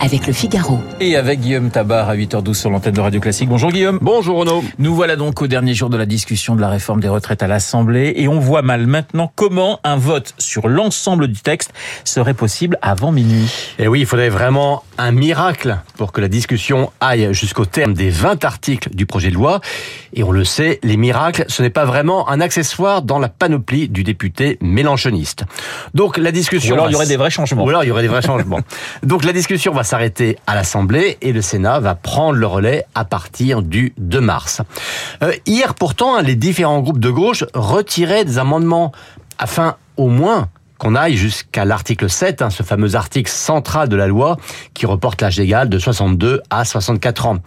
avec le Figaro. Et avec Guillaume Tabar à 8h12 sur l'antenne de Radio Classique. Bonjour Guillaume. Bonjour Renaud. Nous voilà donc au dernier jour de la discussion de la réforme des retraites à l'Assemblée et on voit mal maintenant comment un vote sur l'ensemble du texte serait possible avant minuit. Et oui, il faudrait vraiment un miracle pour que la discussion aille jusqu'au terme des 20 articles du projet de loi. Et on le sait, les miracles, ce n'est pas vraiment un accessoire dans la panoplie du député mélanchoniste. Donc la discussion... Ou alors il y aurait des vrais changements. Ou alors il y aurait des vrais changements. Donc la discussion va s'arrêter à l'Assemblée et le Sénat va prendre le relais à partir du 2 mars. Euh, hier pourtant, les différents groupes de gauche retiraient des amendements afin au moins qu'on aille jusqu'à l'article 7, hein, ce fameux article central de la loi qui reporte l'âge légal de 62 à 64 ans.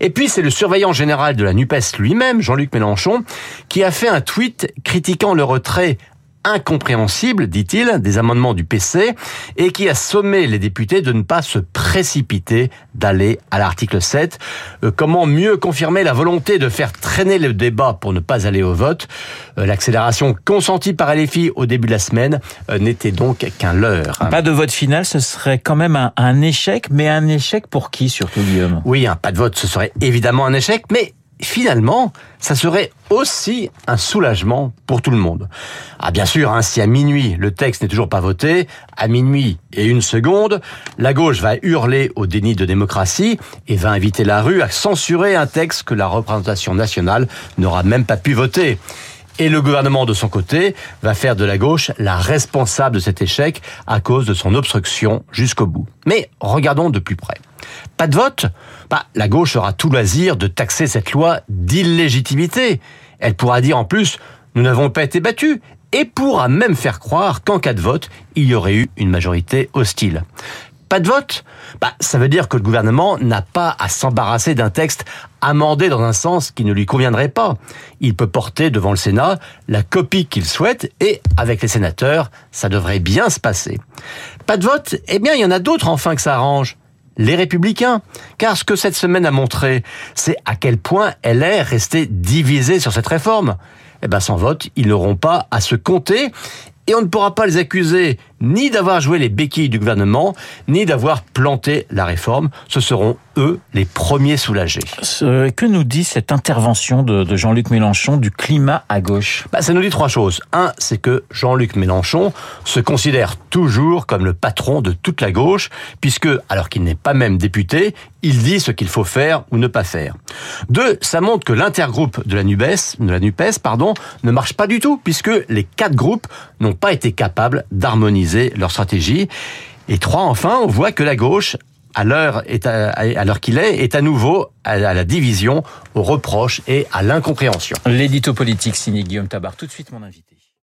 Et puis c'est le surveillant général de la NUPES lui-même, Jean-Luc Mélenchon, qui a fait un tweet critiquant le retrait incompréhensible, dit-il, des amendements du PC et qui a sommé les députés de ne pas se précipiter d'aller à l'article 7. Euh, comment mieux confirmer la volonté de faire traîner le débat pour ne pas aller au vote? Euh, L'accélération consentie par LFI au début de la semaine euh, n'était donc qu'un leurre. Pas de vote final, ce serait quand même un, un échec, mais un échec pour qui surtout Guillaume? Oui, un pas de vote, ce serait évidemment un échec, mais finalement, ça serait aussi un soulagement pour tout le monde. Ah bien sûr, hein, si à minuit le texte n'est toujours pas voté, à minuit et une seconde, la gauche va hurler au déni de démocratie et va inviter la rue à censurer un texte que la représentation nationale n'aura même pas pu voter. Et le gouvernement, de son côté, va faire de la gauche la responsable de cet échec à cause de son obstruction jusqu'au bout. Mais regardons de plus près. Pas de vote? Bah, La gauche aura tout loisir de taxer cette loi d'illégitimité. Elle pourra dire en plus, nous n'avons pas été battus, et pourra même faire croire qu'en cas de vote, il y aurait eu une majorité hostile pas de vote bah, Ça veut dire que le gouvernement n'a pas à s'embarrasser d'un texte amendé dans un sens qui ne lui conviendrait pas. Il peut porter devant le Sénat la copie qu'il souhaite et avec les sénateurs, ça devrait bien se passer. Pas de vote? Eh bien, il y en a d'autres enfin que ça arrange les républicains. Car ce que cette semaine a montré, c'est à quel point est restée divisée sur cette réforme. Eh ben, sans vote, ils n'auront pas à se compter et on ne pourra pas les accuser ni d'avoir joué les béquilles du gouvernement, ni d'avoir planté la réforme. Ce seront eux les premiers soulagés. Ce que nous dit cette intervention de, Jean-Luc Mélenchon du climat à gauche? Bah, Ça nous dit trois choses. Un, c'est que Jean-Luc Mélenchon se considère toujours comme le patron de toute la gauche, puisque, alors qu'il n'est pas même député, il dit ce qu'il faut faire ou ne pas faire. Deux, ça montre que l'intergroupe de la NUPES, de la NUPES, pardon, ne marche pas du tout, puisque les quatre groupes n'ont pas été capables d'harmoniser leur stratégie. Et trois, enfin, on voit que la gauche, à l'heure qu'il est, est à nouveau à la division, aux reproches et à l'incompréhension. L'édito politique signé Guillaume Tabar. Tout de suite, mon invité.